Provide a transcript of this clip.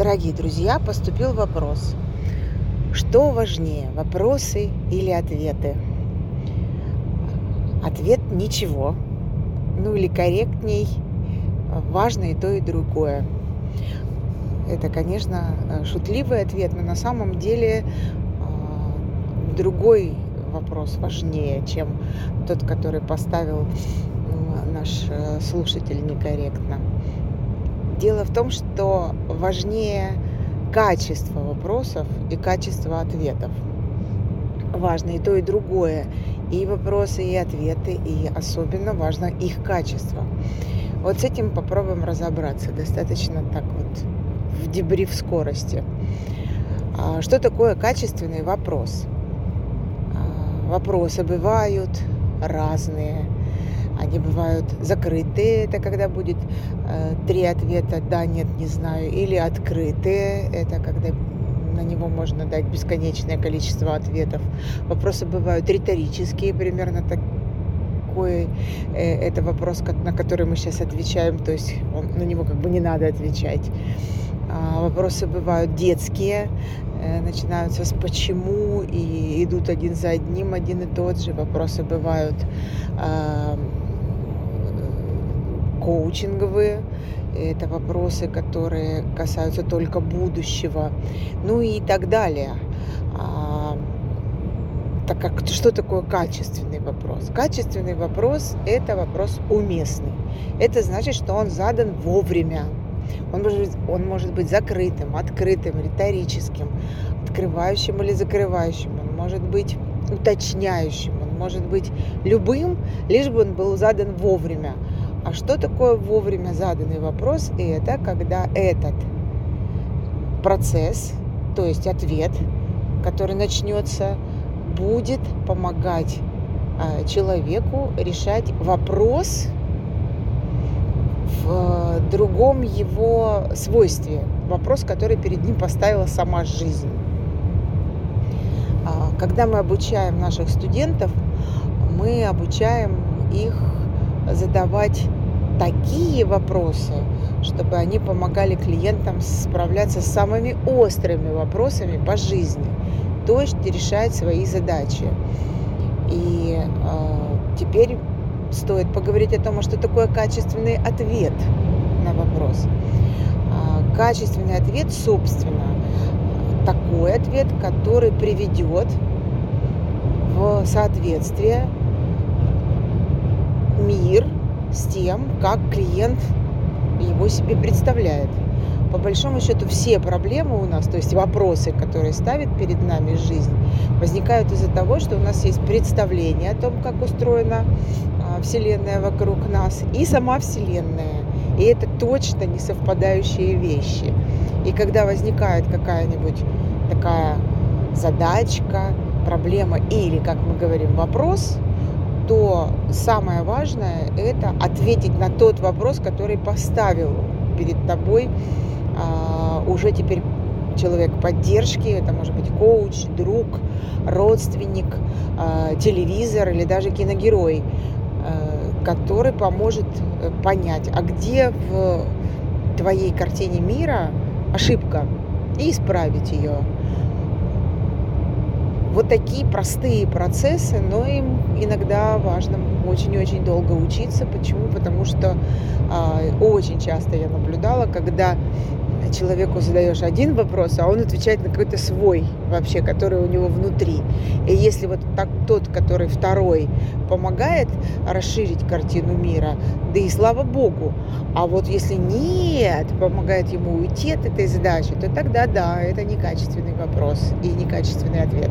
Дорогие друзья, поступил вопрос. Что важнее, вопросы или ответы? Ответ – ничего. Ну или корректней, важно и то, и другое. Это, конечно, шутливый ответ, но на самом деле а, другой вопрос важнее, чем тот, который поставил наш э, слушатель некорректно. Дело в том, что важнее качество вопросов и качество ответов. Важно и то, и другое. И вопросы, и ответы, и особенно важно их качество. Вот с этим попробуем разобраться. Достаточно так вот в дебри в скорости. А что такое качественный вопрос? А, вопросы бывают разные они бывают закрытые, это когда будет э, три ответа «да», «нет», «не знаю», или открытые, это когда на него можно дать бесконечное количество ответов. Вопросы бывают риторические, примерно такой, э, это вопрос, на который мы сейчас отвечаем, то есть он, на него как бы не надо отвечать. А, вопросы бывают детские, э, начинаются с почему и идут один за одним, один и тот же. Вопросы бывают а, коучинговые, это вопросы, которые касаются только будущего, ну и так далее. А, так как что такое качественный вопрос? Качественный вопрос – это вопрос уместный. Это значит, что он задан вовремя. Он может, быть, он может быть закрытым, открытым, риторическим, открывающим или закрывающим. Он может быть уточняющим, он может быть любым, лишь бы он был задан вовремя. А что такое вовремя заданный вопрос? И это когда этот процесс, то есть ответ, который начнется, будет помогать а, человеку решать вопрос в другом его свойстве. Вопрос, который перед ним поставила сама жизнь. А, когда мы обучаем наших студентов, мы обучаем их задавать такие вопросы, чтобы они помогали клиентам справляться с самыми острыми вопросами по жизни, то есть решать свои задачи. И э, теперь стоит поговорить о том, а что такое качественный ответ на вопрос. Э, качественный ответ, собственно, такой ответ, который приведет в соответствие мир с тем, как клиент его себе представляет. По большому счету все проблемы у нас, то есть вопросы, которые ставит перед нами жизнь, возникают из-за того, что у нас есть представление о том, как устроена а, Вселенная вокруг нас и сама Вселенная. И это точно не совпадающие вещи. И когда возникает какая-нибудь такая задачка, проблема или, как мы говорим, вопрос – то самое важное – это ответить на тот вопрос, который поставил перед тобой а, уже теперь человек поддержки, это может быть коуч, друг, родственник, а, телевизор или даже киногерой, а, который поможет э, понять, а где в твоей картине мира ошибка и исправить ее вот такие простые процессы, но им иногда важно очень-очень долго учиться. Почему? Потому что э, очень часто я наблюдала, когда человеку задаешь один вопрос, а он отвечает на какой-то свой вообще, который у него внутри. И если вот так, тот, который второй, помогает расширить картину мира, да и слава богу. А вот если нет, помогает ему уйти от этой задачи, то тогда да, это некачественный вопрос и некачественный ответ.